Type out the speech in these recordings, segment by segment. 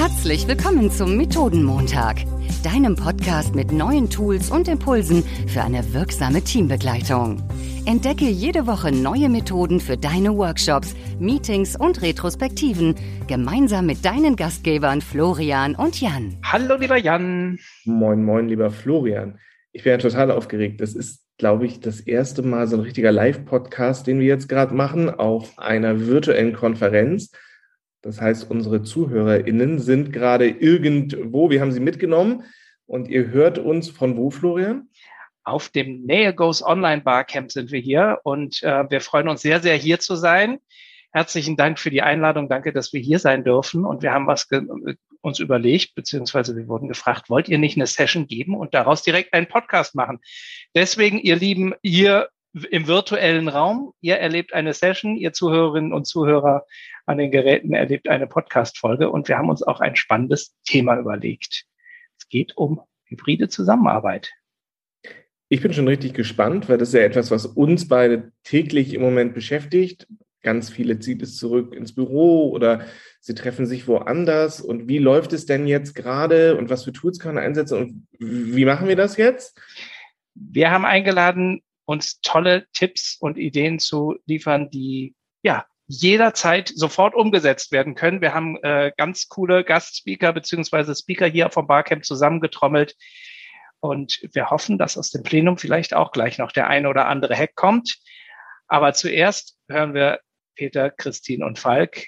Herzlich willkommen zum Methodenmontag, deinem Podcast mit neuen Tools und Impulsen für eine wirksame Teambegleitung. Entdecke jede Woche neue Methoden für deine Workshops, Meetings und Retrospektiven gemeinsam mit deinen Gastgebern Florian und Jan. Hallo, lieber Jan. Moin, moin, lieber Florian. Ich bin ja total aufgeregt. Das ist, glaube ich, das erste Mal so ein richtiger Live-Podcast, den wir jetzt gerade machen, auf einer virtuellen Konferenz. Das heißt, unsere ZuhörerInnen sind gerade irgendwo, wir haben sie mitgenommen und ihr hört uns von wo, Florian? Auf dem Nähe Goes Online Barcamp sind wir hier und äh, wir freuen uns sehr, sehr hier zu sein. Herzlichen Dank für die Einladung. Danke, dass wir hier sein dürfen. Und wir haben was uns überlegt, beziehungsweise wir wurden gefragt, wollt ihr nicht eine Session geben und daraus direkt einen Podcast machen? Deswegen, ihr Lieben, ihr im virtuellen Raum, ihr erlebt eine Session, ihr Zuhörerinnen und Zuhörer an den Geräten erlebt eine Podcast-Folge und wir haben uns auch ein spannendes Thema überlegt. Es geht um hybride Zusammenarbeit. Ich bin schon richtig gespannt, weil das ist ja etwas, was uns beide täglich im Moment beschäftigt. Ganz viele zieht es zurück ins Büro oder sie treffen sich woanders. Und wie läuft es denn jetzt gerade und was für Tools kann man einsetzen und wie machen wir das jetzt? Wir haben eingeladen, uns tolle Tipps und Ideen zu liefern, die ja jederzeit sofort umgesetzt werden können. Wir haben äh, ganz coole Gastspeaker beziehungsweise Speaker hier vom Barcamp zusammengetrommelt. Und wir hoffen, dass aus dem Plenum vielleicht auch gleich noch der eine oder andere Hack kommt. Aber zuerst hören wir Peter, Christine und Falk.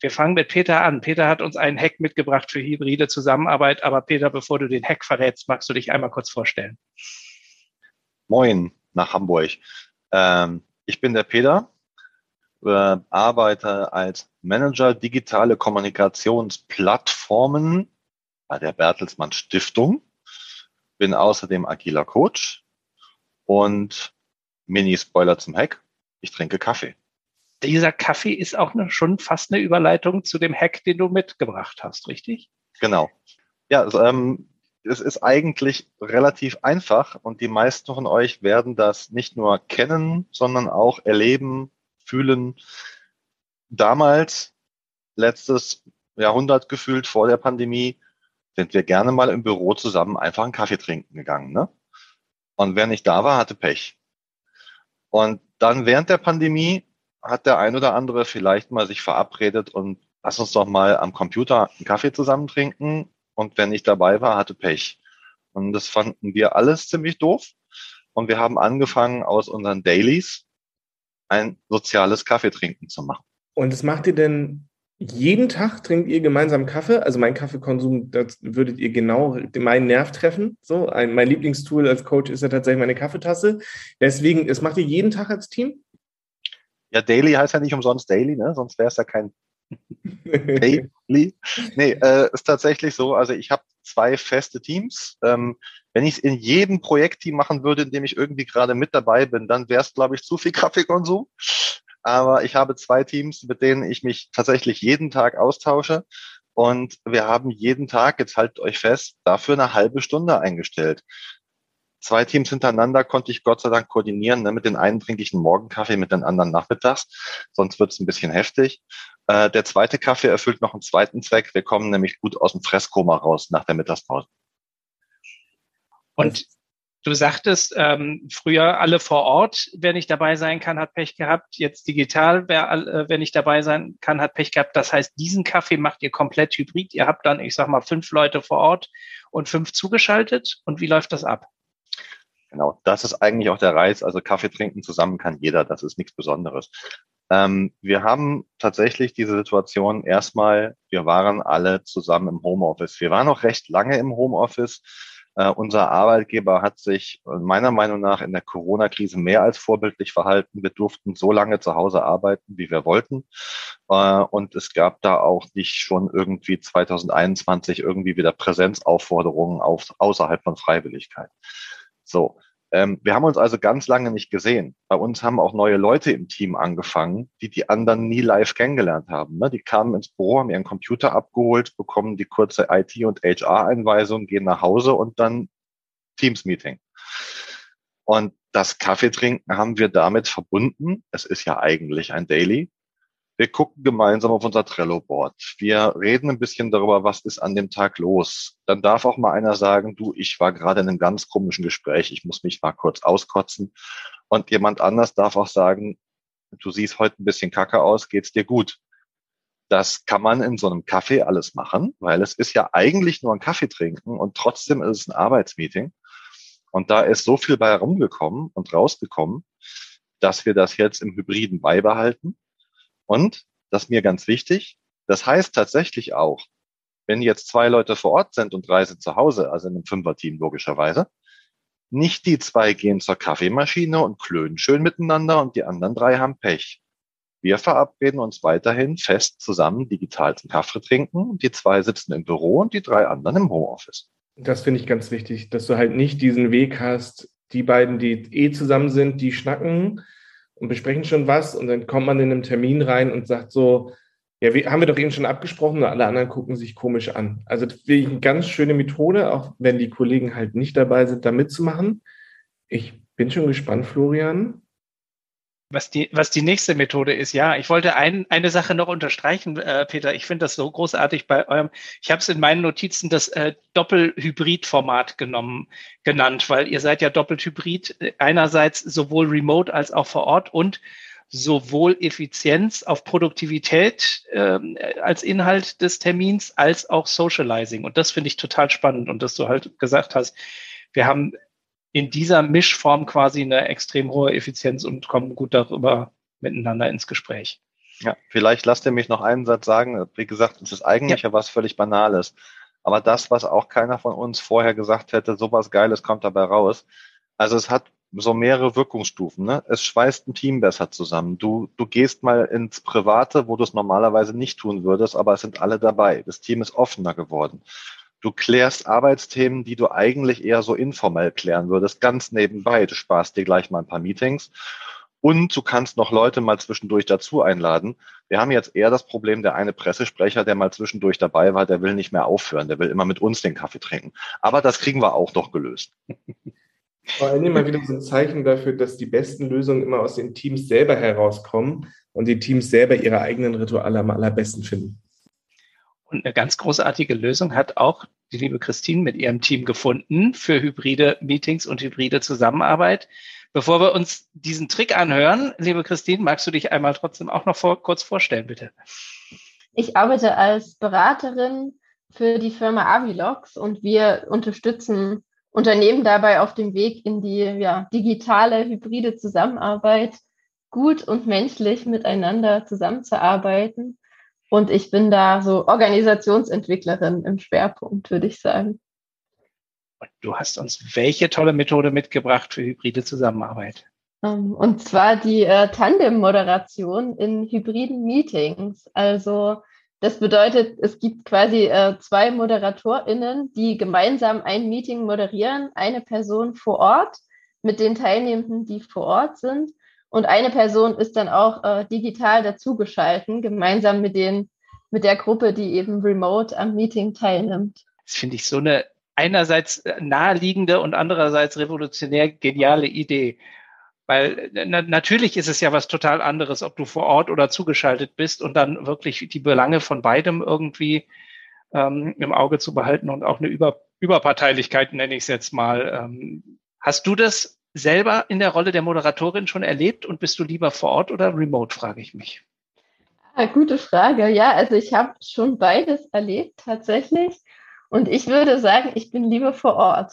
Wir fangen mit Peter an. Peter hat uns einen Hack mitgebracht für hybride Zusammenarbeit. Aber Peter, bevor du den Hack verrätst, magst du dich einmal kurz vorstellen? Moin nach Hamburg. Ähm, ich bin der Peter, äh, arbeite als Manager digitale Kommunikationsplattformen bei der Bertelsmann Stiftung, bin außerdem agiler Coach und Mini-Spoiler zum Hack, ich trinke Kaffee. Dieser Kaffee ist auch schon fast eine Überleitung zu dem Hack, den du mitgebracht hast, richtig? Genau. Ja, also, ähm, es ist eigentlich relativ einfach und die meisten von euch werden das nicht nur kennen, sondern auch erleben, fühlen. Damals, letztes Jahrhundert gefühlt vor der Pandemie, sind wir gerne mal im Büro zusammen einfach einen Kaffee trinken gegangen. Ne? Und wer nicht da war, hatte Pech. Und dann während der Pandemie hat der ein oder andere vielleicht mal sich verabredet und lass uns doch mal am Computer einen Kaffee zusammen trinken und wer nicht dabei war, hatte Pech. Und das fanden wir alles ziemlich doof. Und wir haben angefangen, aus unseren Dailies ein soziales Kaffeetrinken zu machen. Und das macht ihr denn jeden Tag trinkt ihr gemeinsam Kaffee? Also mein Kaffeekonsum, das würdet ihr genau meinen Nerv treffen. So, ein, mein Lieblingstool als Coach ist ja tatsächlich meine Kaffeetasse. Deswegen, das macht ihr jeden Tag als Team? Ja, Daily heißt ja nicht umsonst Daily, ne? Sonst wäre es ja kein Daily. Nee, äh, ist tatsächlich so. Also ich habe zwei feste Teams. Ähm, wenn ich es in jedem Projektteam machen würde, in dem ich irgendwie gerade mit dabei bin, dann wäre es, glaube ich, zu viel Kaffeekonsum. Aber ich habe zwei Teams, mit denen ich mich tatsächlich jeden Tag austausche. Und wir haben jeden Tag, jetzt haltet euch fest, dafür eine halbe Stunde eingestellt zwei Teams hintereinander konnte ich Gott sei Dank koordinieren. Ne? Mit den einen trinke ich einen Morgenkaffee, mit den anderen nachmittags. Sonst wird es ein bisschen heftig. Äh, der zweite Kaffee erfüllt noch einen zweiten Zweck. Wir kommen nämlich gut aus dem Fresskoma raus nach der Mittagspause. Und du sagtest, ähm, früher alle vor Ort, wer nicht dabei sein kann, hat Pech gehabt. Jetzt digital, wer, äh, wer nicht dabei sein kann, hat Pech gehabt. Das heißt, diesen Kaffee macht ihr komplett hybrid. Ihr habt dann, ich sag mal, fünf Leute vor Ort und fünf zugeschaltet. Und wie läuft das ab? Genau, das ist eigentlich auch der Reiz. Also Kaffee trinken zusammen kann jeder, das ist nichts Besonderes. Ähm, wir haben tatsächlich diese Situation erstmal, wir waren alle zusammen im Homeoffice. Wir waren noch recht lange im Homeoffice. Uh, unser Arbeitgeber hat sich meiner Meinung nach in der Corona-Krise mehr als vorbildlich verhalten. Wir durften so lange zu Hause arbeiten, wie wir wollten. Uh, und es gab da auch nicht schon irgendwie 2021 irgendwie wieder Präsenzaufforderungen auf, außerhalb von Freiwilligkeit. So, ähm, wir haben uns also ganz lange nicht gesehen. Bei uns haben auch neue Leute im Team angefangen, die die anderen nie live kennengelernt haben. Ne? Die kamen ins Büro, haben ihren Computer abgeholt, bekommen die kurze IT- und HR-Einweisung, gehen nach Hause und dann Teams-Meeting. Und das Kaffeetrinken haben wir damit verbunden. Es ist ja eigentlich ein Daily. Wir gucken gemeinsam auf unser Trello-Board. Wir reden ein bisschen darüber, was ist an dem Tag los. Dann darf auch mal einer sagen, du, ich war gerade in einem ganz komischen Gespräch, ich muss mich mal kurz auskotzen. Und jemand anders darf auch sagen, du siehst heute ein bisschen kacke aus, geht's dir gut? Das kann man in so einem Kaffee alles machen, weil es ist ja eigentlich nur ein Kaffee trinken und trotzdem ist es ein Arbeitsmeeting. Und da ist so viel bei rumgekommen und rausgekommen, dass wir das jetzt im Hybriden beibehalten und, das ist mir ganz wichtig, das heißt tatsächlich auch, wenn jetzt zwei Leute vor Ort sind und drei sind zu Hause, also in einem Fünfer-Team logischerweise, nicht die zwei gehen zur Kaffeemaschine und klönen schön miteinander und die anderen drei haben Pech. Wir verabreden uns weiterhin fest zusammen digital zum Kaffee trinken. Die zwei sitzen im Büro und die drei anderen im Homeoffice. Das finde ich ganz wichtig, dass du halt nicht diesen Weg hast, die beiden, die eh zusammen sind, die schnacken und besprechen schon was und dann kommt man in einen Termin rein und sagt so, ja, wir, haben wir doch eben schon abgesprochen und alle anderen gucken sich komisch an. Also das finde ich eine ganz schöne Methode, auch wenn die Kollegen halt nicht dabei sind, da mitzumachen. Ich bin schon gespannt, Florian was die, was die nächste Methode ist. Ja, ich wollte ein, eine Sache noch unterstreichen, äh, Peter. Ich finde das so großartig bei eurem. Ich habe es in meinen Notizen das äh, Doppelhybrid-Format genommen, genannt, weil ihr seid ja doppelt hybrid. Einerseits sowohl remote als auch vor Ort und sowohl Effizienz auf Produktivität äh, als Inhalt des Termins als auch Socializing. Und das finde ich total spannend. Und dass du halt gesagt hast, wir haben in dieser Mischform quasi eine extrem hohe Effizienz und kommen gut darüber miteinander ins Gespräch. Ja, vielleicht lasst ihr mich noch einen Satz sagen. Wie gesagt, es ist eigentlich ja, ja was völlig Banales. Aber das, was auch keiner von uns vorher gesagt hätte, sowas Geiles kommt dabei raus. Also es hat so mehrere Wirkungsstufen. Ne? Es schweißt ein Team besser zusammen. Du, du gehst mal ins Private, wo du es normalerweise nicht tun würdest, aber es sind alle dabei. Das Team ist offener geworden. Du klärst Arbeitsthemen, die du eigentlich eher so informell klären würdest, ganz nebenbei. Du sparst dir gleich mal ein paar Meetings. Und du kannst noch Leute mal zwischendurch dazu einladen. Wir haben jetzt eher das Problem, der eine Pressesprecher, der mal zwischendurch dabei war, der will nicht mehr aufhören. Der will immer mit uns den Kaffee trinken. Aber das kriegen wir auch noch gelöst. Vor allem immer wieder so ein Zeichen dafür, dass die besten Lösungen immer aus den Teams selber herauskommen und die Teams selber ihre eigenen Rituale am allerbesten finden. Und eine ganz großartige Lösung hat auch die liebe Christine mit ihrem Team gefunden für hybride Meetings und hybride Zusammenarbeit. Bevor wir uns diesen Trick anhören, liebe Christine, magst du dich einmal trotzdem auch noch vor, kurz vorstellen, bitte? Ich arbeite als Beraterin für die Firma Avilox und wir unterstützen Unternehmen dabei auf dem Weg in die ja, digitale, hybride Zusammenarbeit gut und menschlich miteinander zusammenzuarbeiten und ich bin da so Organisationsentwicklerin im Schwerpunkt, würde ich sagen. Und du hast uns welche tolle Methode mitgebracht für hybride Zusammenarbeit? Ähm, und zwar die äh, Tandem-Moderation in hybriden Meetings. Also das bedeutet, es gibt quasi äh, zwei ModeratorInnen, die gemeinsam ein Meeting moderieren, eine Person vor Ort mit den Teilnehmenden, die vor Ort sind und eine Person ist dann auch äh, digital dazugeschalten, gemeinsam mit den, mit der Gruppe, die eben remote am Meeting teilnimmt. Das finde ich so eine einerseits naheliegende und andererseits revolutionär geniale Idee. Weil na, natürlich ist es ja was total anderes, ob du vor Ort oder zugeschaltet bist und dann wirklich die Belange von beidem irgendwie ähm, im Auge zu behalten und auch eine Über Überparteilichkeit, nenne ich es jetzt mal. Ähm, hast du das selber in der Rolle der Moderatorin schon erlebt und bist du lieber vor Ort oder remote, frage ich mich. Ah, gute Frage. Ja, also ich habe schon beides erlebt tatsächlich. Und ich würde sagen, ich bin lieber vor Ort.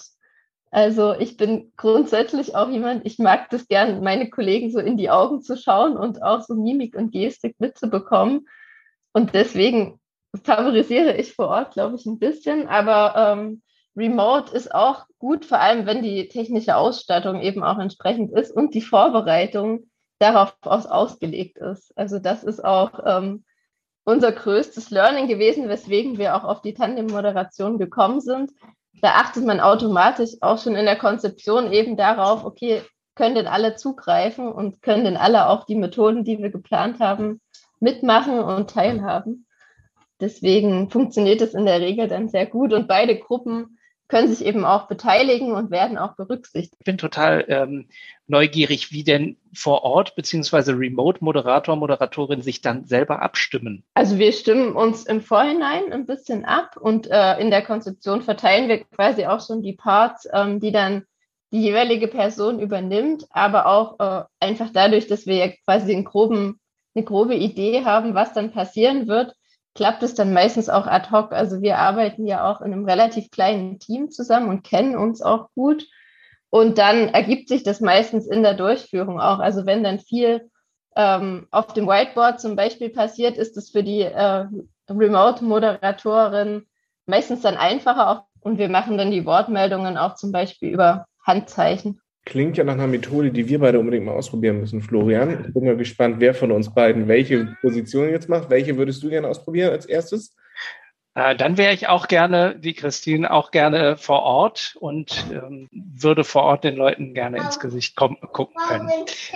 Also ich bin grundsätzlich auch jemand, ich mag das gern, meine Kollegen so in die Augen zu schauen und auch so Mimik und Gestik mitzubekommen. Und deswegen favorisiere ich vor Ort, glaube ich, ein bisschen. Aber ähm, Remote ist auch gut, vor allem wenn die technische Ausstattung eben auch entsprechend ist und die Vorbereitung darauf aus ausgelegt ist. Also das ist auch ähm, unser größtes Learning gewesen, weswegen wir auch auf die Tandem-Moderation gekommen sind. Da achtet man automatisch auch schon in der Konzeption eben darauf, okay, können denn alle zugreifen und können denn alle auch die Methoden, die wir geplant haben, mitmachen und teilhaben. Deswegen funktioniert es in der Regel dann sehr gut und beide Gruppen können sich eben auch beteiligen und werden auch berücksichtigt. Ich bin total ähm, neugierig, wie denn vor Ort beziehungsweise Remote-Moderator, Moderatorin sich dann selber abstimmen. Also wir stimmen uns im Vorhinein ein bisschen ab und äh, in der Konzeption verteilen wir quasi auch schon die Parts, ähm, die dann die jeweilige Person übernimmt, aber auch äh, einfach dadurch, dass wir ja quasi einen groben, eine grobe Idee haben, was dann passieren wird, klappt es dann meistens auch ad hoc. Also wir arbeiten ja auch in einem relativ kleinen Team zusammen und kennen uns auch gut. Und dann ergibt sich das meistens in der Durchführung auch. Also wenn dann viel ähm, auf dem Whiteboard zum Beispiel passiert, ist es für die äh, Remote-Moderatorin meistens dann einfacher auch. Und wir machen dann die Wortmeldungen auch zum Beispiel über Handzeichen. Klingt ja nach einer Methode, die wir beide unbedingt mal ausprobieren müssen, Florian. Ich bin mal gespannt, wer von uns beiden welche Position jetzt macht. Welche würdest du gerne ausprobieren als erstes? Äh, dann wäre ich auch gerne, wie Christine, auch gerne vor Ort und ähm, würde vor Ort den Leuten gerne ins Gesicht kommen, gucken können.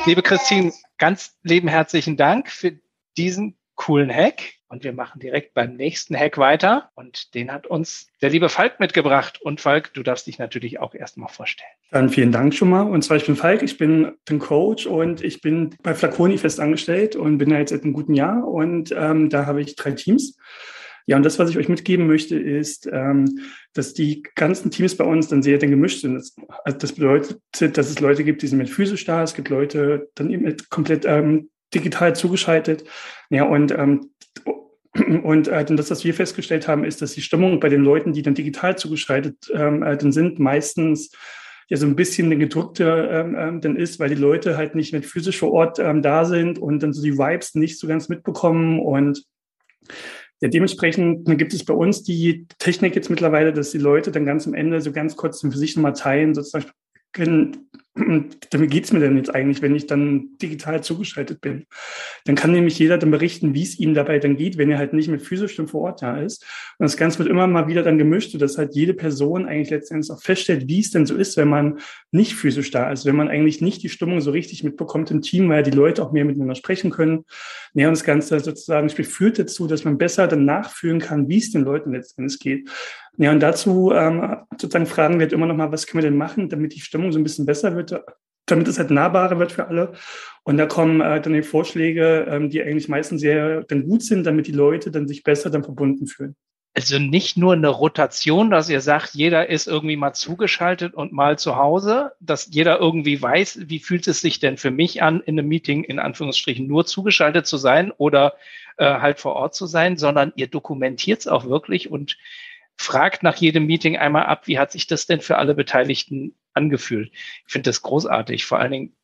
Liebe Christine, ganz lieben herzlichen Dank für diesen coolen Hack. Und wir machen direkt beim nächsten Hack weiter. Und den hat uns der liebe Falk mitgebracht. Und Falk, du darfst dich natürlich auch erstmal vorstellen. Dann vielen Dank schon mal. Und zwar, ich bin Falk, ich bin, bin Coach und ich bin bei Flaconi fest angestellt und bin da jetzt seit einem guten Jahr. Und ähm, da habe ich drei Teams. Ja, und das, was ich euch mitgeben möchte, ist, ähm, dass die ganzen Teams bei uns dann sehr dann gemischt sind. Das, also das bedeutet, dass es Leute gibt, die sind mit physisch da, es gibt Leute dann eben komplett ähm, digital zugeschaltet. Ja, und ähm, und äh, das, was wir festgestellt haben, ist, dass die Stimmung bei den Leuten, die dann digital zugeschaltet ähm, äh, dann sind, meistens ja so ein bisschen eine ähm, ähm, dann ist, weil die Leute halt nicht mit physisch vor Ort ähm, da sind und dann so die Vibes nicht so ganz mitbekommen. Und ja, dementsprechend gibt es bei uns die Technik jetzt mittlerweile, dass die Leute dann ganz am Ende so ganz kurz für sich nochmal teilen, sozusagen können, damit geht's mir denn jetzt eigentlich, wenn ich dann digital zugeschaltet bin? Dann kann nämlich jeder dann berichten, wie es ihm dabei dann geht, wenn er halt nicht mit physisch vor Ort da ist. Und das Ganze wird immer mal wieder dann gemischt, sodass halt jede Person eigentlich letztendlich auch feststellt, wie es denn so ist, wenn man nicht physisch da ist, wenn man eigentlich nicht die Stimmung so richtig mitbekommt im Team, weil die Leute auch mehr miteinander sprechen können. Ja, und das Ganze sozusagen führt dazu, dass man besser dann nachfühlen kann, wie es den Leuten letztendlich geht. Ja, und dazu ähm, sozusagen fragen wir halt immer noch mal, was können wir denn machen, damit die Stimmung so ein bisschen besser wird, damit es halt nahbarer wird für alle. Und da kommen äh, dann die Vorschläge, ähm, die eigentlich meistens sehr dann gut sind, damit die Leute dann sich besser dann verbunden fühlen. Also nicht nur eine Rotation, dass ihr sagt, jeder ist irgendwie mal zugeschaltet und mal zu Hause, dass jeder irgendwie weiß, wie fühlt es sich denn für mich an, in einem Meeting in Anführungsstrichen nur zugeschaltet zu sein oder äh, halt vor Ort zu sein, sondern ihr dokumentiert es auch wirklich und fragt nach jedem Meeting einmal ab, wie hat sich das denn für alle Beteiligten angefühlt. Ich finde das großartig. Vor allen Dingen,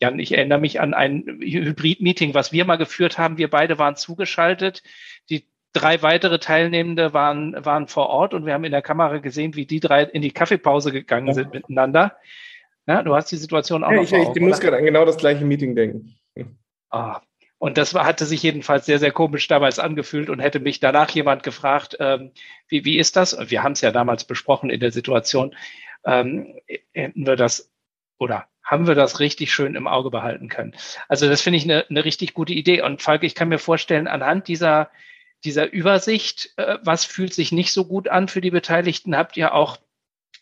Jan, ich erinnere mich an ein Hybrid-Meeting, was wir mal geführt haben. Wir beide waren zugeschaltet. Die drei weitere Teilnehmende waren, waren vor Ort und wir haben in der Kamera gesehen, wie die drei in die Kaffeepause gegangen sind miteinander. Ja, du hast die Situation auch ja, noch ich, vor Ich muss gerade an genau das gleiche Meeting denken. Ah, und das war, hatte sich jedenfalls sehr, sehr komisch damals angefühlt und hätte mich danach jemand gefragt, ähm, wie, wie ist das? Wir haben es ja damals besprochen in der Situation. Ähm, hätten wir das oder haben wir das richtig schön im Auge behalten können? Also das finde ich eine, eine richtig gute Idee. Und Falk, ich kann mir vorstellen, anhand dieser, dieser Übersicht, äh, was fühlt sich nicht so gut an für die Beteiligten, habt ihr auch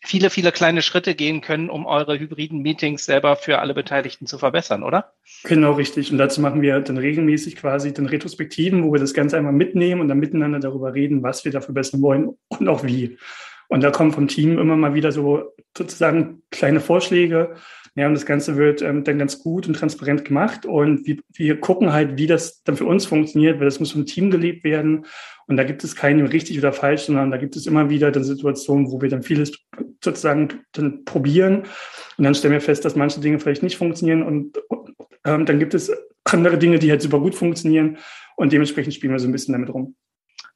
viele, viele kleine Schritte gehen können, um eure hybriden Meetings selber für alle Beteiligten zu verbessern, oder? Genau, richtig. Und dazu machen wir dann regelmäßig quasi dann Retrospektiven, wo wir das Ganze einmal mitnehmen und dann miteinander darüber reden, was wir da verbessern wollen und auch wie. Und da kommen vom Team immer mal wieder so sozusagen kleine Vorschläge, ja, und das Ganze wird ähm, dann ganz gut und transparent gemacht. Und wir, wir gucken halt, wie das dann für uns funktioniert, weil das muss vom Team gelebt werden. Und da gibt es keine richtig oder falsch, sondern da gibt es immer wieder dann Situationen, wo wir dann vieles sozusagen dann probieren. Und dann stellen wir fest, dass manche Dinge vielleicht nicht funktionieren. Und ähm, dann gibt es andere Dinge, die halt super gut funktionieren. Und dementsprechend spielen wir so ein bisschen damit rum.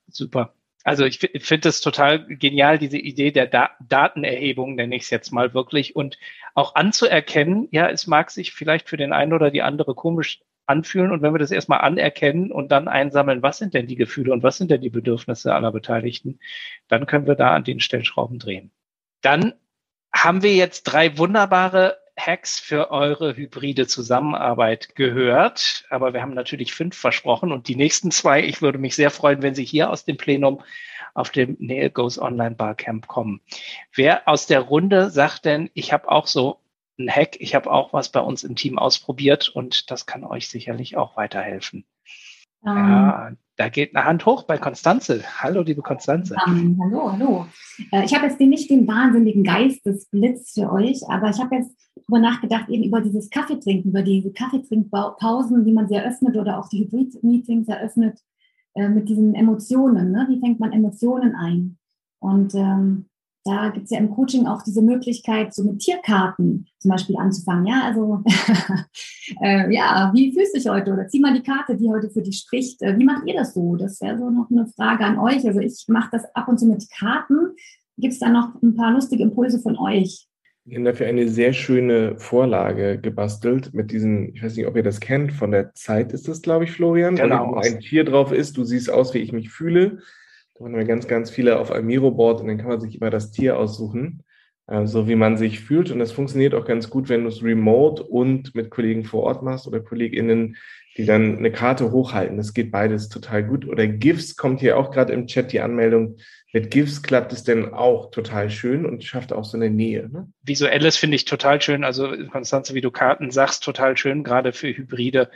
Super. Also ich finde es total genial, diese Idee der da Datenerhebung, nenne ich es jetzt mal wirklich, und auch anzuerkennen, ja, es mag sich vielleicht für den einen oder die andere komisch anfühlen und wenn wir das erstmal anerkennen und dann einsammeln, was sind denn die Gefühle und was sind denn die Bedürfnisse aller Beteiligten, dann können wir da an den Stellschrauben drehen. Dann haben wir jetzt drei wunderbare Hacks für eure hybride Zusammenarbeit gehört, aber wir haben natürlich fünf versprochen und die nächsten zwei, ich würde mich sehr freuen, wenn sie hier aus dem Plenum auf dem Nähe Goes Online Barcamp kommen. Wer aus der Runde sagt denn, ich habe auch so ein Hack, ich habe auch was bei uns im Team ausprobiert und das kann euch sicherlich auch weiterhelfen. Um, ja, da geht eine Hand hoch bei Konstanze. Hallo, liebe Konstanze. Um, ähm, hallo, hallo. Äh, ich habe jetzt nicht den wahnsinnigen Geistesblitz für euch, aber ich habe jetzt darüber nachgedacht, eben über dieses Kaffeetrinken, über diese Kaffeetrinkpausen, wie man sie eröffnet oder auch die Hybrid-Meetings eröffnet äh, mit diesen Emotionen. Ne? Wie fängt man Emotionen ein? Und ähm, da gibt es ja im Coaching auch diese Möglichkeit, so mit Tierkarten zum Beispiel anzufangen. Ja, also äh, ja, wie fühlst du dich heute? Oder zieh mal die Karte, die heute für dich spricht. Äh, wie macht ihr das so? Das wäre so noch eine Frage an euch. Also ich mache das ab und zu mit Karten. Gibt es da noch ein paar lustige Impulse von euch? Wir haben dafür eine sehr schöne Vorlage gebastelt mit diesen, ich weiß nicht, ob ihr das kennt, von der Zeit ist das, glaube ich, Florian. Genau. Wo ein Tier drauf ist, du siehst aus, wie ich mich fühle. Da haben wir ganz, ganz viele auf einem Miro-Board und dann kann man sich immer das Tier aussuchen, äh, so wie man sich fühlt. Und das funktioniert auch ganz gut, wenn du es remote und mit Kollegen vor Ort machst oder KollegInnen, die dann eine Karte hochhalten. Das geht beides total gut. Oder GIFs kommt hier auch gerade im Chat die Anmeldung. Mit GIFs klappt es denn auch total schön und schafft auch so eine Nähe. Ne? Visuelles finde ich total schön. Also Konstanze, wie du Karten sagst, total schön, gerade für Hybride.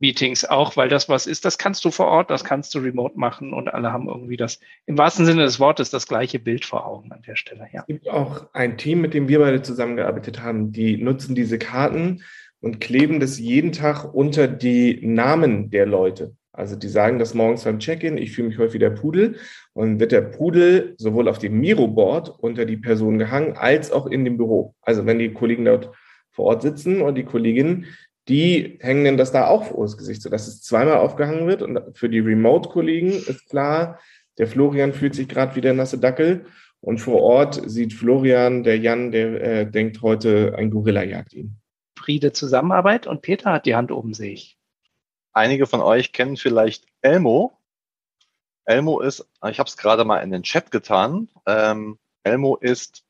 Meetings auch, weil das was ist, das kannst du vor Ort, das kannst du remote machen und alle haben irgendwie das, im wahrsten Sinne des Wortes, das gleiche Bild vor Augen an der Stelle. Ja. Es gibt auch ein Team, mit dem wir beide zusammengearbeitet haben, die nutzen diese Karten und kleben das jeden Tag unter die Namen der Leute. Also die sagen das morgens beim Check-in, ich fühle mich wie der Pudel und wird der Pudel sowohl auf dem Miro-Board unter die Person gehangen, als auch in dem Büro. Also wenn die Kollegen dort vor Ort sitzen und die Kolleginnen, die hängen denn das da auch vor das Gesicht, sodass es zweimal aufgehangen wird. Und für die Remote-Kollegen ist klar, der Florian fühlt sich gerade wie der nasse Dackel. Und vor Ort sieht Florian, der Jan, der äh, denkt heute, ein Gorilla jagt ihn. Friede Zusammenarbeit und Peter hat die Hand oben, sehe ich. Einige von euch kennen vielleicht Elmo. Elmo ist, ich habe es gerade mal in den Chat getan. Ähm, Elmo ist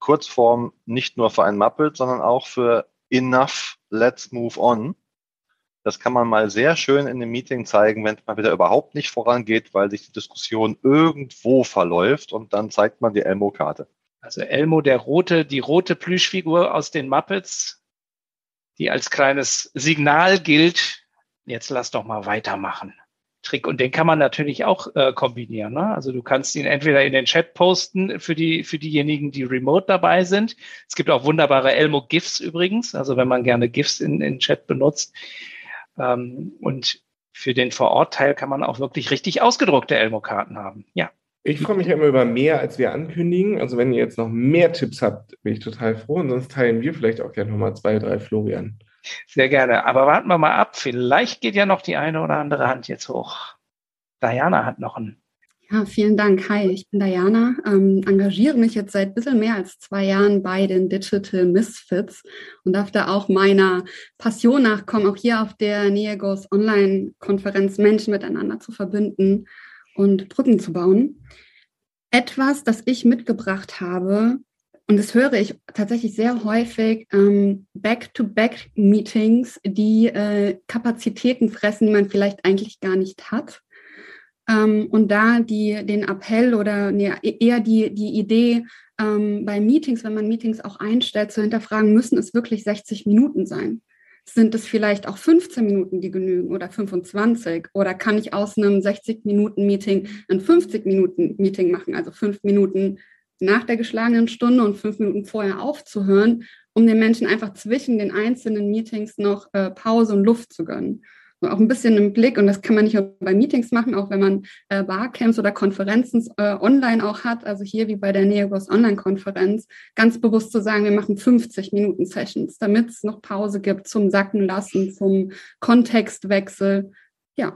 Kurzform nicht nur für ein Muppet, sondern auch für Enough let's move on. Das kann man mal sehr schön in dem Meeting zeigen, wenn es mal wieder überhaupt nicht vorangeht, weil sich die Diskussion irgendwo verläuft und dann zeigt man die Elmo-Karte. Also Elmo, der rote, die rote Plüschfigur aus den Muppets, die als kleines Signal gilt. Jetzt lass doch mal weitermachen. Trick. Und den kann man natürlich auch äh, kombinieren. Ne? Also du kannst ihn entweder in den Chat posten für die für diejenigen, die remote dabei sind. Es gibt auch wunderbare Elmo GIFs übrigens. Also wenn man gerne GIFs in, in Chat benutzt. Ähm, und für den Vorortteil kann man auch wirklich richtig ausgedruckte Elmo-Karten haben. Ja. Ich freue mich ja immer über mehr, als wir ankündigen. Also wenn ihr jetzt noch mehr Tipps habt, bin ich total froh. Und sonst teilen wir vielleicht auch gerne nochmal zwei, drei Florian. Sehr gerne. Aber warten wir mal ab. Vielleicht geht ja noch die eine oder andere Hand jetzt hoch. Diana hat noch einen. Ja, vielen Dank. Hi, ich bin Diana, ähm, engagiere mich jetzt seit ein bisschen mehr als zwei Jahren bei den Digital Misfits und darf da auch meiner Passion nachkommen, auch hier auf der Neagos Online-Konferenz Menschen miteinander zu verbinden und Brücken zu bauen. Etwas, das ich mitgebracht habe, und das höre ich tatsächlich sehr häufig, ähm, Back-to-Back-Meetings, die äh, Kapazitäten fressen, die man vielleicht eigentlich gar nicht hat. Ähm, und da die, den Appell oder nee, eher die, die Idee, ähm, bei Meetings, wenn man Meetings auch einstellt, zu hinterfragen, müssen es wirklich 60 Minuten sein? Sind es vielleicht auch 15 Minuten, die genügen oder 25? Oder kann ich aus einem 60-Minuten-Meeting ein 50-Minuten-Meeting machen, also fünf Minuten nach der geschlagenen Stunde und fünf Minuten vorher aufzuhören, um den Menschen einfach zwischen den einzelnen Meetings noch äh, Pause und Luft zu gönnen. So auch ein bisschen im Blick, und das kann man nicht nur bei Meetings machen, auch wenn man äh, Barcamps oder Konferenzen äh, online auch hat, also hier wie bei der Neogos Online-Konferenz, ganz bewusst zu sagen, wir machen 50 Minuten Sessions, damit es noch Pause gibt zum Sacken lassen, zum Kontextwechsel. Ja,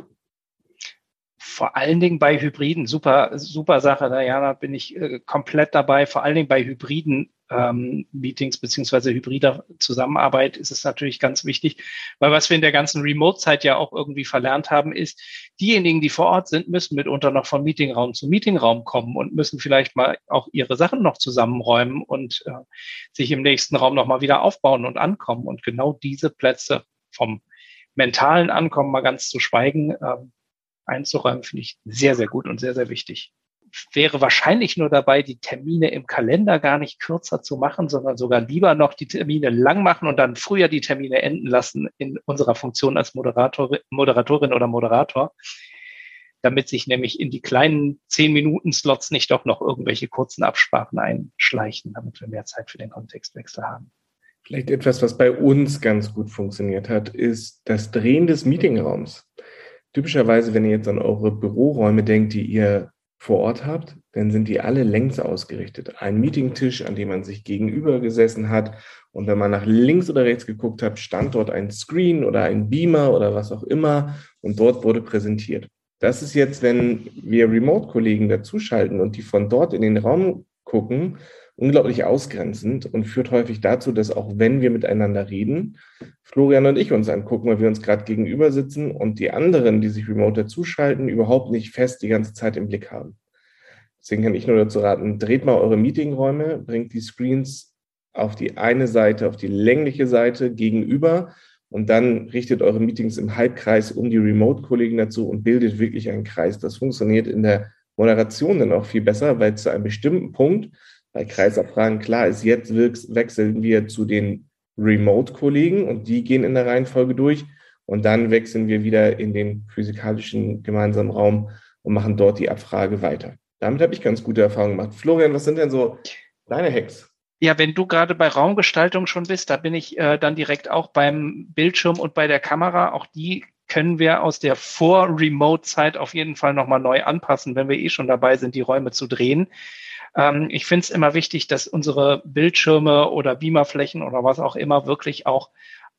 vor allen Dingen bei Hybriden, super, super Sache, Diana, bin ich äh, komplett dabei. Vor allen Dingen bei Hybriden ähm, Meetings beziehungsweise hybrider Zusammenarbeit ist es natürlich ganz wichtig, weil was wir in der ganzen Remote-Zeit ja auch irgendwie verlernt haben, ist, diejenigen, die vor Ort sind, müssen mitunter noch von Meetingraum zu Meetingraum kommen und müssen vielleicht mal auch ihre Sachen noch zusammenräumen und äh, sich im nächsten Raum nochmal wieder aufbauen und ankommen. Und genau diese Plätze vom mentalen Ankommen mal ganz zu schweigen, äh, einzuräumen, finde ich sehr, sehr gut und sehr, sehr wichtig. wäre wahrscheinlich nur dabei, die Termine im Kalender gar nicht kürzer zu machen, sondern sogar lieber noch die Termine lang machen und dann früher die Termine enden lassen in unserer Funktion als Moderator, Moderatorin oder Moderator, damit sich nämlich in die kleinen zehn Minuten Slots nicht doch noch irgendwelche kurzen Absprachen einschleichen, damit wir mehr Zeit für den Kontextwechsel haben. Vielleicht etwas, was bei uns ganz gut funktioniert hat, ist das Drehen des Meetingraums. Typischerweise, wenn ihr jetzt an eure Büroräume denkt, die ihr vor Ort habt, dann sind die alle längs ausgerichtet. Ein Meetingtisch, an dem man sich gegenüber gesessen hat. Und wenn man nach links oder rechts geguckt hat, stand dort ein Screen oder ein Beamer oder was auch immer. Und dort wurde präsentiert. Das ist jetzt, wenn wir Remote-Kollegen dazuschalten und die von dort in den Raum gucken, unglaublich ausgrenzend und führt häufig dazu, dass auch wenn wir miteinander reden, Florian und ich uns angucken, weil wir uns gerade gegenüber sitzen und die anderen, die sich remote dazuschalten, überhaupt nicht fest die ganze Zeit im Blick haben. Deswegen kann ich nur dazu raten, dreht mal eure Meetingräume, bringt die Screens auf die eine Seite, auf die längliche Seite gegenüber und dann richtet eure Meetings im Halbkreis um die Remote-Kollegen dazu und bildet wirklich einen Kreis. Das funktioniert in der Moderation dann auch viel besser, weil zu einem bestimmten Punkt bei Kreisabfragen klar ist, jetzt wechseln wir zu den Remote-Kollegen und die gehen in der Reihenfolge durch und dann wechseln wir wieder in den physikalischen gemeinsamen Raum und machen dort die Abfrage weiter. Damit habe ich ganz gute Erfahrungen gemacht. Florian, was sind denn so deine Hacks? Ja, wenn du gerade bei Raumgestaltung schon bist, da bin ich äh, dann direkt auch beim Bildschirm und bei der Kamera. Auch die können wir aus der Vor-Remote-Zeit auf jeden Fall nochmal neu anpassen, wenn wir eh schon dabei sind, die Räume zu drehen. Ähm, ich finde es immer wichtig, dass unsere Bildschirme oder Beamerflächen oder was auch immer wirklich auch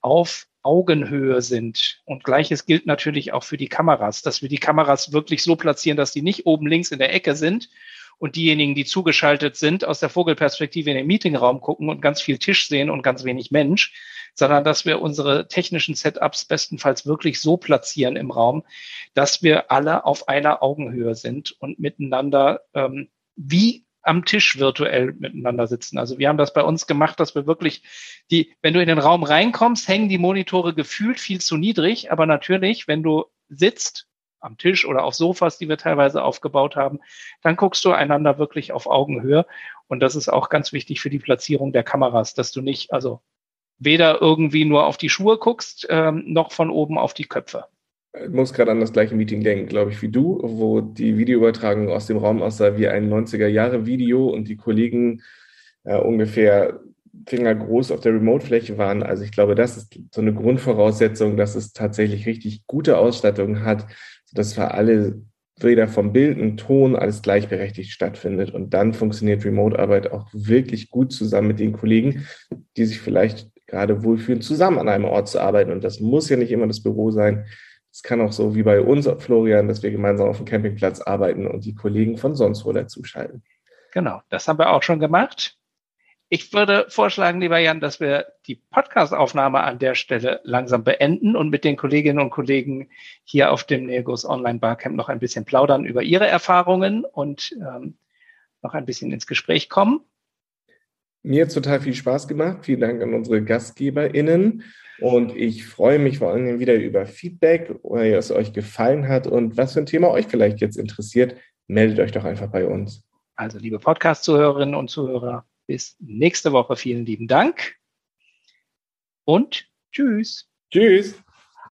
auf Augenhöhe sind. Und gleiches gilt natürlich auch für die Kameras, dass wir die Kameras wirklich so platzieren, dass die nicht oben links in der Ecke sind und diejenigen, die zugeschaltet sind, aus der Vogelperspektive in den Meetingraum gucken und ganz viel Tisch sehen und ganz wenig Mensch, sondern dass wir unsere technischen Setups bestenfalls wirklich so platzieren im Raum, dass wir alle auf einer Augenhöhe sind und miteinander ähm, wie am Tisch virtuell miteinander sitzen. Also wir haben das bei uns gemacht, dass wir wirklich die, wenn du in den Raum reinkommst, hängen die Monitore gefühlt viel zu niedrig, aber natürlich, wenn du sitzt am Tisch oder auf Sofas, die wir teilweise aufgebaut haben, dann guckst du einander wirklich auf Augenhöhe. Und das ist auch ganz wichtig für die Platzierung der Kameras, dass du nicht, also weder irgendwie nur auf die Schuhe guckst, ähm, noch von oben auf die Köpfe. Ich muss gerade an das gleiche Meeting denken, glaube ich, wie du, wo die Videoübertragung aus dem Raum aussah wie ein 90er-Jahre-Video und die Kollegen äh, ungefähr fingergroß auf der Remote-Fläche waren. Also ich glaube, das ist so eine Grundvoraussetzung, dass es tatsächlich richtig gute Ausstattung hat, sodass für alle weder vom Bild und Ton alles gleichberechtigt stattfindet. Und dann funktioniert Remote-Arbeit auch wirklich gut zusammen mit den Kollegen, die sich vielleicht gerade wohlfühlen, zusammen an einem Ort zu arbeiten. Und das muss ja nicht immer das Büro sein. Es kann auch so wie bei uns, Florian, dass wir gemeinsam auf dem Campingplatz arbeiten und die Kollegen von sonst wo dazuschalten. Genau, das haben wir auch schon gemacht. Ich würde vorschlagen, lieber Jan, dass wir die Podcast-Aufnahme an der Stelle langsam beenden und mit den Kolleginnen und Kollegen hier auf dem Neogos Online Barcamp noch ein bisschen plaudern über ihre Erfahrungen und ähm, noch ein bisschen ins Gespräch kommen. Mir hat total viel Spaß gemacht. Vielen Dank an unsere GastgeberInnen. Und ich freue mich vor allem wieder über Feedback, oder es euch gefallen hat und was für ein Thema euch vielleicht jetzt interessiert. Meldet euch doch einfach bei uns. Also, liebe Podcast-Zuhörerinnen und Zuhörer, bis nächste Woche. Vielen lieben Dank und tschüss. Tschüss.